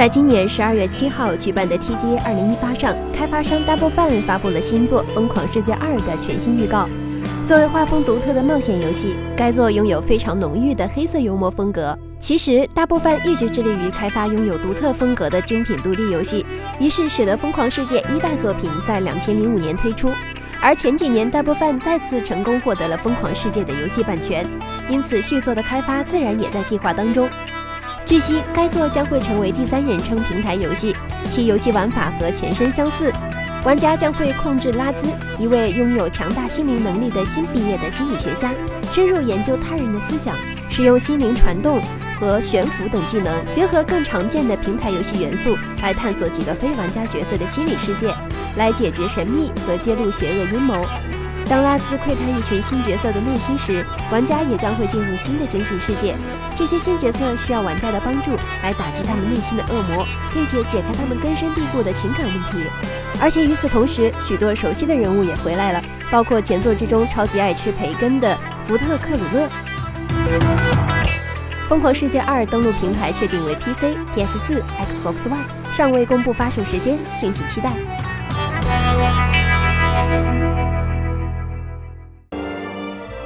在今年十二月七号举办的 TGA 二零一八上，开发商 Double Fine 发布了新作《疯狂世界二》的全新预告。作为画风独特的冒险游戏，该作拥有非常浓郁的黑色幽默风格。其实，Double Fine 一直致力于开发拥有独特风格的精品独立游戏，于是使得《疯狂世界》一代作品在两千零五年推出。而前几年，Double Fine 再次成功获得了《疯狂世界》的游戏版权，因此续作的开发自然也在计划当中。据悉，该作将会成为第三人称平台游戏，其游戏玩法和前身相似。玩家将会控制拉兹，一位拥有强大心灵能力的新毕业的心理学家，深入研究他人的思想，使用心灵传动和悬浮等技能，结合更常见的平台游戏元素，来探索几个非玩家角色的心理世界，来解决神秘和揭露邪恶阴谋。当拉兹窥探一群新角色的内心时，玩家也将会进入新的精神世界。这些新角色需要玩家的帮助来打击他们内心的恶魔，并且解开他们根深蒂固的情感问题。而且与此同时，许多熟悉的人物也回来了，包括前作之中超级爱吃培根的福特克鲁勒。《疯狂世界二》登陆平台确定为 PC、PS4、Xbox One，尚未公布发售时间，敬请期待。